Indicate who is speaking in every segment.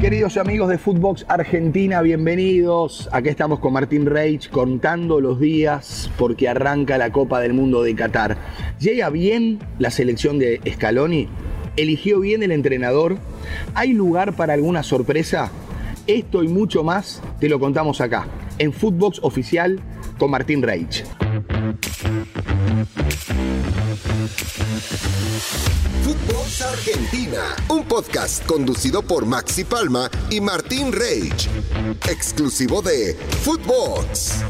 Speaker 1: queridos amigos de Footbox Argentina? Bienvenidos. Aquí estamos con Martín Reich contando los días porque arranca la Copa del Mundo de Qatar. ¿Llega bien la selección de Scaloni? ¿Eligió bien el entrenador? ¿Hay lugar para alguna sorpresa? Esto y mucho más te lo contamos acá, en Footbox Oficial con Martín Reich.
Speaker 2: Footbox Argentina, un podcast conducido por Maxi Palma y Martín Reich, exclusivo de Footbox.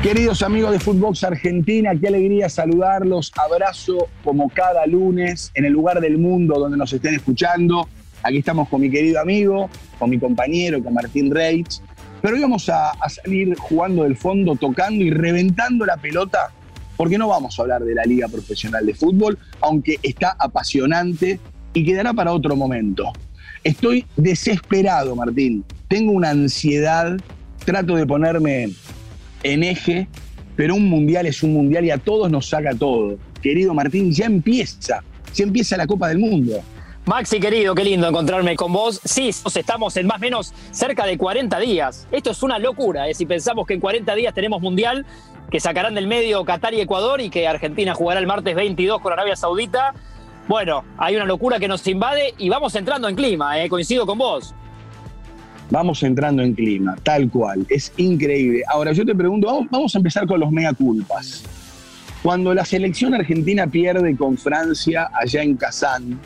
Speaker 1: Queridos amigos de Footbox Argentina, qué alegría saludarlos. Abrazo como cada lunes en el lugar del mundo donde nos estén escuchando. Aquí estamos con mi querido amigo, con mi compañero, con Martín Reitz. Pero hoy vamos a, a salir jugando del fondo, tocando y reventando la pelota, porque no vamos a hablar de la Liga Profesional de Fútbol, aunque está apasionante y quedará para otro momento. Estoy desesperado, Martín. Tengo una ansiedad, trato de ponerme en eje, pero un mundial es un mundial y a todos nos saca todo. Querido Martín, ya empieza, ya empieza la Copa del Mundo.
Speaker 3: Maxi, querido, qué lindo encontrarme con vos. Sí, estamos en más o menos cerca de 40 días. Esto es una locura, ¿eh? si pensamos que en 40 días tenemos Mundial, que sacarán del medio Qatar y Ecuador y que Argentina jugará el martes 22 con Arabia Saudita. Bueno, hay una locura que nos invade y vamos entrando en clima, ¿eh? coincido con vos.
Speaker 1: Vamos entrando en clima, tal cual. Es increíble. Ahora yo te pregunto, vamos, a empezar con los mea culpas. Cuando la selección argentina pierde con Francia allá en Kazán,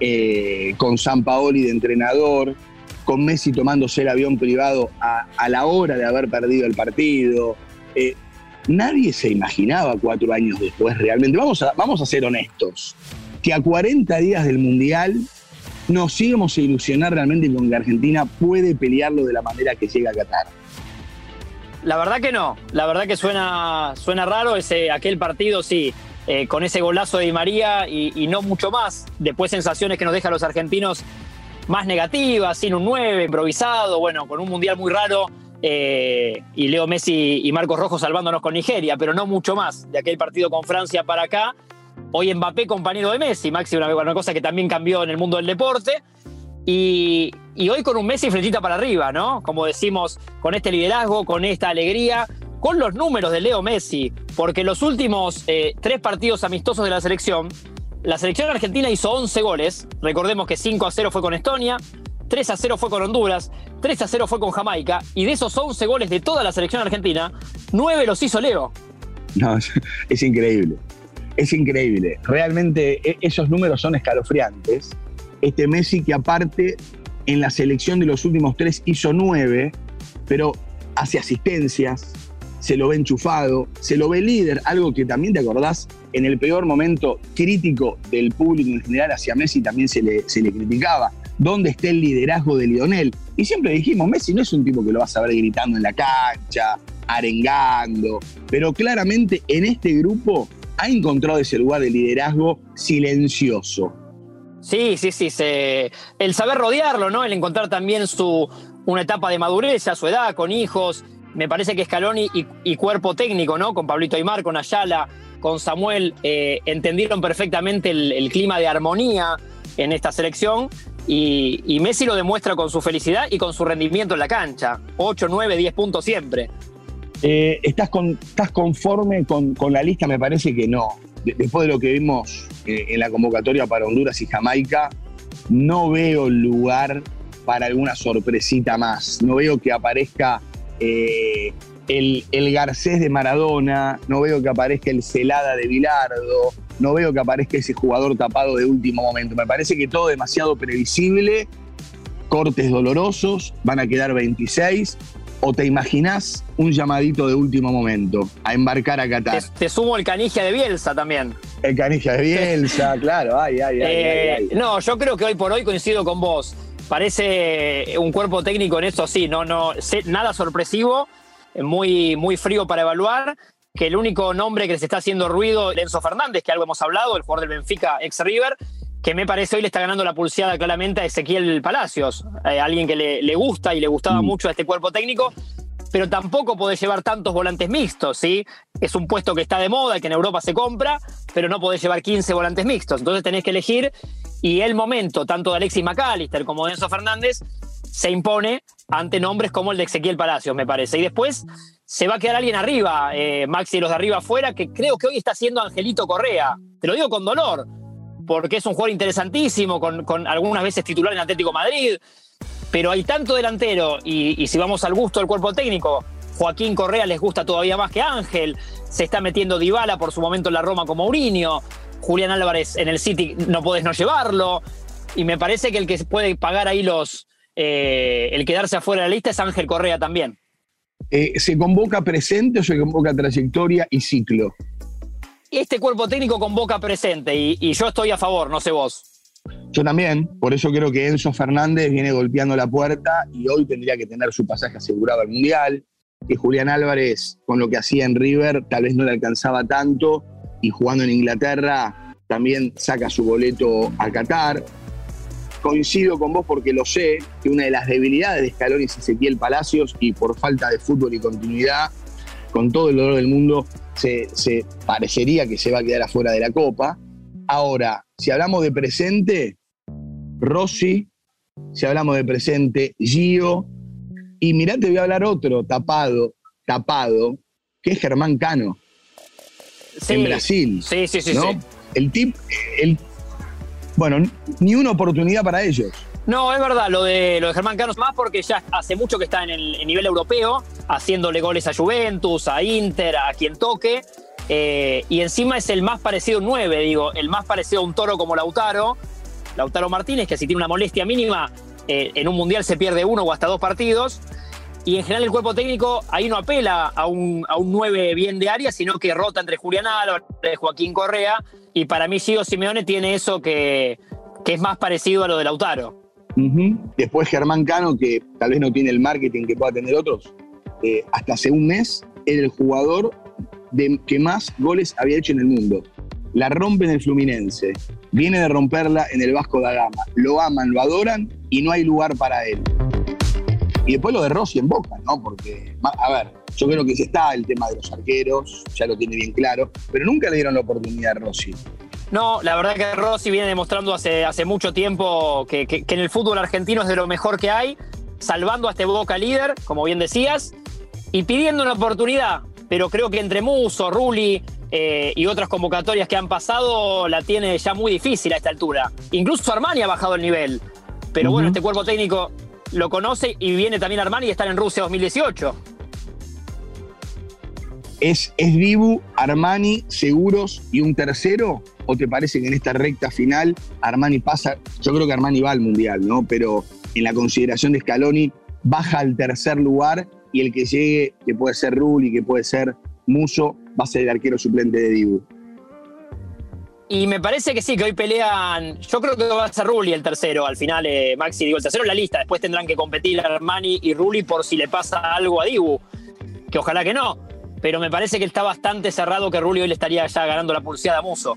Speaker 1: eh, con San Paoli de entrenador, con Messi tomándose el avión privado a, la hora de haber perdido el partido. Eh, nadie se imaginaba cuatro años después realmente. Vamos a, vamos a ser honestos, que a 40 días del Mundial nos íbamos a ilusionar realmente con que Argentina puede pelearlo de la manera que llega a Qatar.
Speaker 3: La verdad que no, la verdad que suena, suena raro ese, aquel partido, sí, eh, con ese golazo de Di María y, no mucho más. Después sensaciones que nos dejan los argentinos más negativas, sin un 9, improvisado, bueno, con un mundial muy raro. Eh, y Leo Messi y Marcos Rojo salvándonos con Nigeria, pero no mucho más de aquel partido con Francia para acá. Hoy Mbappé compañero de Messi, Maxi, una, una cosa que también cambió en el mundo del deporte. Y, y, hoy con un Messi flechita para arriba, ¿no? Como decimos, con este liderazgo, con esta alegría, con los números de Leo Messi, porque los últimos eh, tres partidos amistosos de la selección, la selección argentina hizo 11 goles. Recordemos que 5 a 0 fue con Estonia, 3 a 0 fue con Honduras, 3 a 0 fue con Jamaica, y de esos 11 goles de toda la selección argentina, 9 los hizo Leo.
Speaker 1: No, es increíble. Es increíble. Realmente esos números son escalofriantes. Este Messi que aparte en la selección de los últimos tres hizo 9, pero hace asistencias, se lo ve enchufado, se lo ve líder, algo que también te acordás, en el peor momento crítico del público en general hacia Messi también se le, se le criticaba. ¿Dónde está el liderazgo de Lionel? Y siempre dijimos, Messi no es un tipo que lo vas a ver gritando en la cancha, arengando, pero claramente en este grupo ha encontrado ese lugar de liderazgo silencioso.
Speaker 3: Sí, sí, sí. Se, el saber rodearlo, ¿no? El encontrar también su, una etapa de madurez a su edad, con hijos. Me parece que Scaloni y, cuerpo técnico, ¿no? Con Pablito Aymar, con Ayala, con Samuel, eh, entendieron perfectamente el, clima de armonía en esta selección. Y, Messi lo demuestra con su felicidad y con su rendimiento en la cancha. 8, 9, 10 puntos siempre.
Speaker 1: Eh, ¿estás, con, ¿Estás conforme con, con, la lista? Me parece que no. De, después de lo que vimos eh, en la convocatoria para Honduras y Jamaica, no veo lugar para alguna sorpresita más. No veo que aparezca eh, el, el, Garcés de Maradona, no veo que aparezca el Celada de Bilardo, no veo que aparezca ese jugador tapado de último momento. Me parece que todo demasiado previsible, cortes dolorosos, van a quedar 26. ¿O te imaginás un llamadito de último momento a embarcar a Qatar?
Speaker 3: Te, te sumo el canigia de Bielsa también.
Speaker 1: El canigia de Bielsa, claro. Ay, ay, ay,
Speaker 3: eh,
Speaker 1: ay, ay,
Speaker 3: No, yo creo que hoy por hoy coincido con vos. Parece un cuerpo técnico en esto, sí, no, no, nada sorpresivo, muy, muy frío para evaluar. Que el único nombre que les está haciendo ruido es Enzo Fernández, que algo hemos hablado, el jugador del Benfica, ex River, que me parece hoy le está ganando la pulseada claramente a Ezequiel Palacios, eh, alguien que le, le, gusta y le gustaba mm. mucho a este cuerpo técnico. pero tampoco podés llevar tantos volantes mixtos, ¿sí? Es un puesto que está de moda, que en Europa se compra, pero no podés llevar 15 volantes mixtos. Entonces tenés que elegir y el momento, tanto de Alexis McAllister como de Enzo Fernández, se impone ante nombres como el de Ezequiel Palacios, me parece. Y después se va a quedar alguien arriba, eh, Maxi, los de arriba afuera, que creo que hoy está siendo Angelito Correa. Te lo digo con dolor, porque es un jugador interesantísimo, con, con algunas veces titular en Atlético Madrid, pero hay tanto delantero, y, si vamos al gusto del cuerpo técnico, Joaquín Correa les gusta todavía más que Ángel, se está metiendo Dybala por su momento en la Roma como Mourinho, Julián Álvarez en el City no podés no llevarlo, y me parece que el que puede pagar ahí los, eh, el quedarse afuera de la lista es Ángel Correa también.
Speaker 1: Eh, ¿Se convoca presente o se convoca trayectoria y ciclo?
Speaker 3: Este cuerpo técnico convoca presente y, y yo estoy a favor, no sé vos.
Speaker 1: Yo también, por eso creo que Enzo Fernández viene golpeando la puerta y hoy tendría que tener su pasaje asegurado al Mundial, que Julián Álvarez, con lo que hacía en River, tal vez no le alcanzaba tanto y jugando en Inglaterra también saca su boleto a Qatar. Coincido con vos porque lo sé, que una de las debilidades de Scaloni es Ezequiel Palacios y por falta de fútbol y continuidad, con todo el dolor del mundo, se, parecería que se va a quedar afuera de la Copa. Ahora, si hablamos de presente, Rossi, si hablamos de presente, Gio, y mirá, te voy a hablar otro, tapado, tapado, que es Germán Cano. En Brasil.
Speaker 3: Sí, sí, sí.
Speaker 1: El tip, el, bueno, ni una oportunidad para ellos.
Speaker 3: No, es verdad, lo de, lo de Germán Cano más porque ya hace mucho que está en el nivel europeo, haciéndole goles a Juventus, a Inter, a quien toque. Eh, y encima es el más parecido a un 9, digo, el más parecido a un toro como Lautaro. Lautaro Martínez, que si tiene una molestia mínima, eh, en un mundial se pierde uno o hasta dos partidos. Y en general el cuerpo técnico ahí no apela a un, a un 9 bien de área, sino que rota entre Julián Álvarez, Joaquín Correa. Y para mí Gio Simeone tiene eso que, que es más parecido a lo de Lautaro.
Speaker 1: Después Germán Cano, que tal vez no tiene el marketing que pueda tener otros, eh, hasta hace un mes era el jugador de que más goles había hecho en el mundo. La rompe en el Fluminense, viene de romperla en el Vasco da Gama. Lo aman, lo adoran y no hay lugar para él. Y después lo de Rossi en Boca, ¿no? Porque, a ver, yo creo que sí está el tema de los arqueros, ya lo tiene bien claro, pero nunca le dieron la oportunidad a Rossi.
Speaker 3: No, la verdad que Rossi viene demostrando hace, hace mucho tiempo que, que en el fútbol argentino es de lo mejor que hay, salvando a este Boca líder, como bien decías, y pidiendo una oportunidad pero creo que entre Muso, Rulli eh, y otras convocatorias que han pasado la tiene ya muy difícil a esta altura. Incluso Armani ha bajado el nivel. Pero bueno, este cuerpo técnico lo conoce y viene también Armani y están en Rusia 2018.
Speaker 1: ¿Es, ¿Es Dibu, Armani, Seguros y un tercero? ¿O te parece que en esta recta final Armani pasa? Yo creo que Armani va al Mundial, ¿no? Pero en la consideración de Scaloni baja al tercer lugar y el que llegue, que puede ser Rulli, que puede ser Muso, va a ser el arquero suplente de Dibu.
Speaker 3: Y me parece que sí, que hoy pelean. Yo creo que va a ser Rulli el tercero al final, eh, Maxi. Digo, el tercero en la lista. Después tendrán que competir Armani y Rulli por si le pasa algo a Dibu. Que ojalá que no. Pero me parece que está bastante cerrado que Rulli hoy le estaría ya ganando la pulseada a Muso.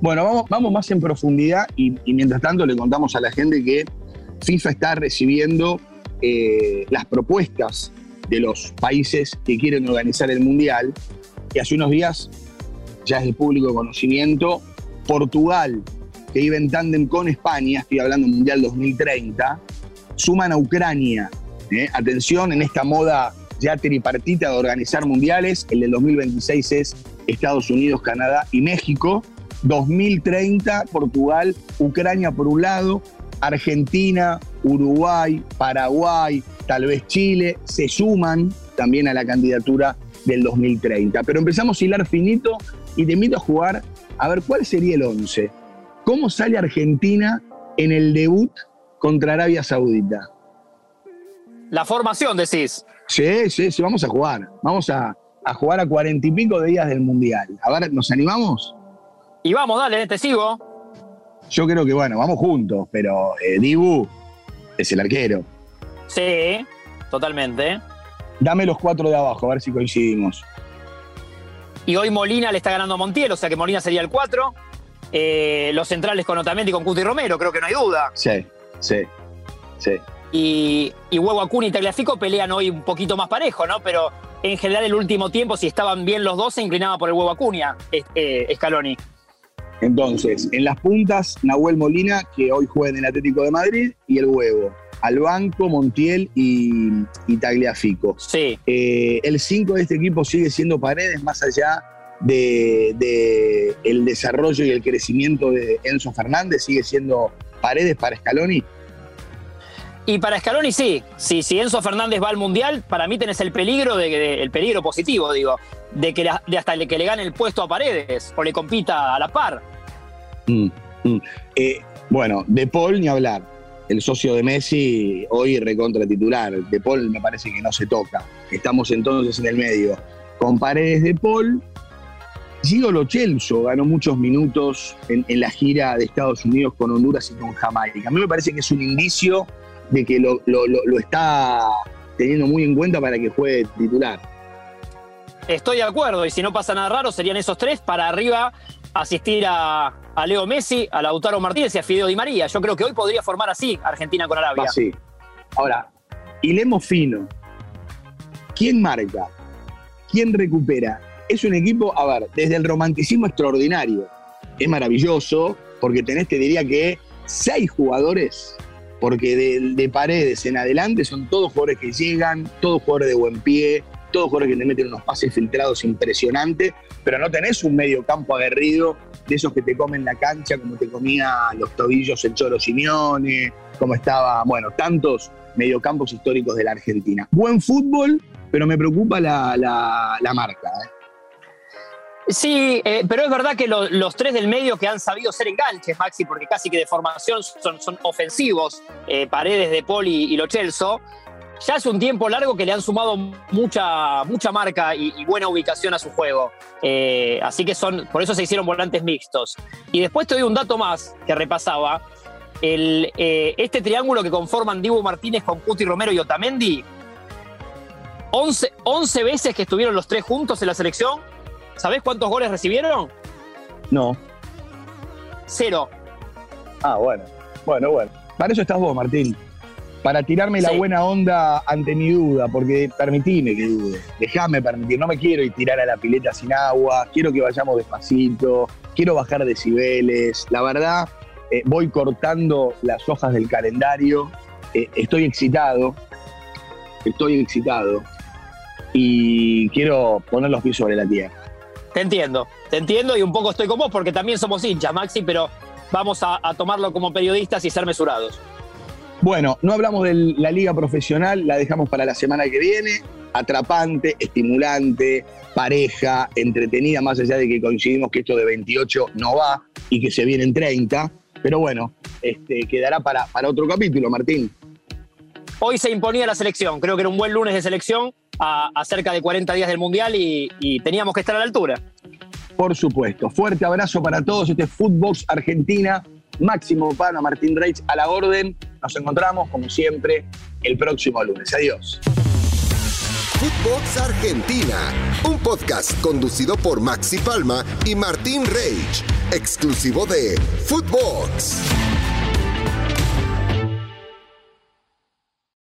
Speaker 1: Bueno, vamos, vamos más en profundidad y, mientras tanto le contamos a la gente que FIFA está recibiendo eh, las propuestas de los países que quieren organizar el Mundial. Y hace unos días, ya es de público conocimiento, Portugal, que iba en tándem con España, estoy hablando Mundial 2030, suman a Ucrania. ¿eh? Atención, en esta moda ya tripartita de organizar mundiales, el del 2026 es Estados Unidos, Canadá y México. 2030, Portugal, Ucrania por un lado, Argentina, Uruguay, Paraguay, tal vez Chile, se suman también a la candidatura del 2030. Pero empezamos a hilar finito y te invito a jugar a ver cuál sería el 11. ¿Cómo sale Argentina en el debut contra Arabia Saudita?
Speaker 3: La formación, decís.
Speaker 1: Sí, sí, sí, vamos a jugar. Vamos a, jugar a cuarenta y pico de días del Mundial. A ver, ¿nos animamos?
Speaker 3: Y vamos, dale, te sigo.
Speaker 1: Yo creo que, bueno, vamos juntos, pero eh, Dibu es el arquero.
Speaker 3: Sí, totalmente.
Speaker 1: Dame los cuatro de abajo, a ver si coincidimos.
Speaker 3: Y hoy Molina le está ganando a Montiel, o sea que Molina sería el 4. Eh, los centrales con Otamendi, con Cuti Romero, creo que no hay duda.
Speaker 1: Sí, sí, sí.
Speaker 3: y, y Huevo Acuña y Tagliafico pelean hoy un poquito más parejo, ¿no? Pero en general el último tiempo, si estaban bien los dos, se inclinaba por el Huevo Acuña, eh, Scaloni.
Speaker 1: Entonces, en las puntas, Nahuel Molina, que hoy juega en el Atlético de Madrid, y el Huevo. Al banco, Montiel y, Tagliafico.
Speaker 3: Sí.
Speaker 1: Eh, el 5 de este equipo sigue siendo Paredes, más allá de, el desarrollo y el crecimiento de Enzo Fernández, sigue siendo Paredes para Scaloni.
Speaker 3: Y para Scaloni sí, sí, si Enzo Fernández va al Mundial, para mí tenés el peligro, de, el peligro positivo, digo, de que de hasta que le gane el puesto a Paredes o le compita a la par.
Speaker 1: Mm, mm. Eh, bueno, De Paul ni hablar. El socio de Messi hoy recontra titular. De Paul me parece que no se toca. Estamos entonces en el medio. Con Paredes de Paul, Gio Lo ganó muchos minutos en, en, la gira de Estados Unidos con Honduras y con Jamaica. A mí me parece que es un indicio de que lo, está teniendo muy en cuenta para que juegue titular.
Speaker 3: Estoy de acuerdo, y si no pasa nada raro, serían esos tres para arriba asistir a, Leo Messi, a Lautaro Martínez y a Fideo Di María. Yo creo que hoy podría formar así Argentina con Arabia.
Speaker 1: Así. Ahora, hilemos fino. ¿Quién marca? ¿Quién recupera? Es un equipo, a ver, desde el romanticismo extraordinario. Es maravilloso, porque tenés, te diría que, seis jugadores porque de, paredes en adelante son todos jugadores que llegan, todos jugadores de buen pie, todos jugadores que te meten unos pases filtrados impresionantes, pero no tenés un medio campo aguerrido de esos que te comen la cancha, como te comía los tobillos el Choro Simeone, como estaba, bueno, tantos mediocampos históricos de la Argentina. Buen fútbol, pero me preocupa la, la marca. ¿eh?
Speaker 3: Sí, eh, pero es verdad que los tres del medio que han sabido ser enganches, Maxi, porque casi que de formación son, son ofensivos, eh, Paredes de Poli y Lo Chelso, ya hace un tiempo largo que le han sumado mucha, mucha marca y, buena ubicación a su juego. Eh, así que son, por eso se hicieron volantes mixtos. Y después te doy un dato más que repasaba. El, este triángulo que conforman Dibu Martínez con Cuti Romero y Otamendi, 11, 11 veces que estuvieron los tres juntos en la selección, ¿Sabés cuántos goles recibieron?
Speaker 1: No.
Speaker 3: Cero.
Speaker 1: Ah, bueno. Bueno, bueno. Para eso estás vos, Martín. Para tirarme la buena onda ante mi duda, porque permitime que dude. Déjame permitir. No me quiero ir tirar a la pileta sin agua. Quiero que vayamos despacito. Quiero bajar decibeles. La verdad, eh, voy cortando las hojas del calendario. Eh, estoy excitado. Estoy excitado. Y quiero poner los pies sobre la tierra.
Speaker 3: Te entiendo, te entiendo y un poco estoy con vos porque también somos hinchas, Maxi, pero vamos a, tomarlo como periodistas y ser mesurados.
Speaker 1: Bueno, no hablamos de la liga profesional, la dejamos para la semana que viene. Atrapante, estimulante, pareja, entretenida, más allá de que coincidimos que esto de 28 no va y que se vienen 30. Pero bueno, este, quedará para, para otro capítulo, Martín.
Speaker 3: Hoy se imponía la selección, creo que era un buen lunes de selección a, cerca de 40 días del Mundial y, teníamos que estar a la altura.
Speaker 1: Por supuesto. Fuerte abrazo para todos. Este es Footbox Argentina. Máximo Pana, Martín Reich a la orden. Nos encontramos, como siempre, el próximo lunes. Adiós.
Speaker 2: Footbox Argentina, un podcast conducido por Maxi Palma y Martín Reich, exclusivo de Footbox.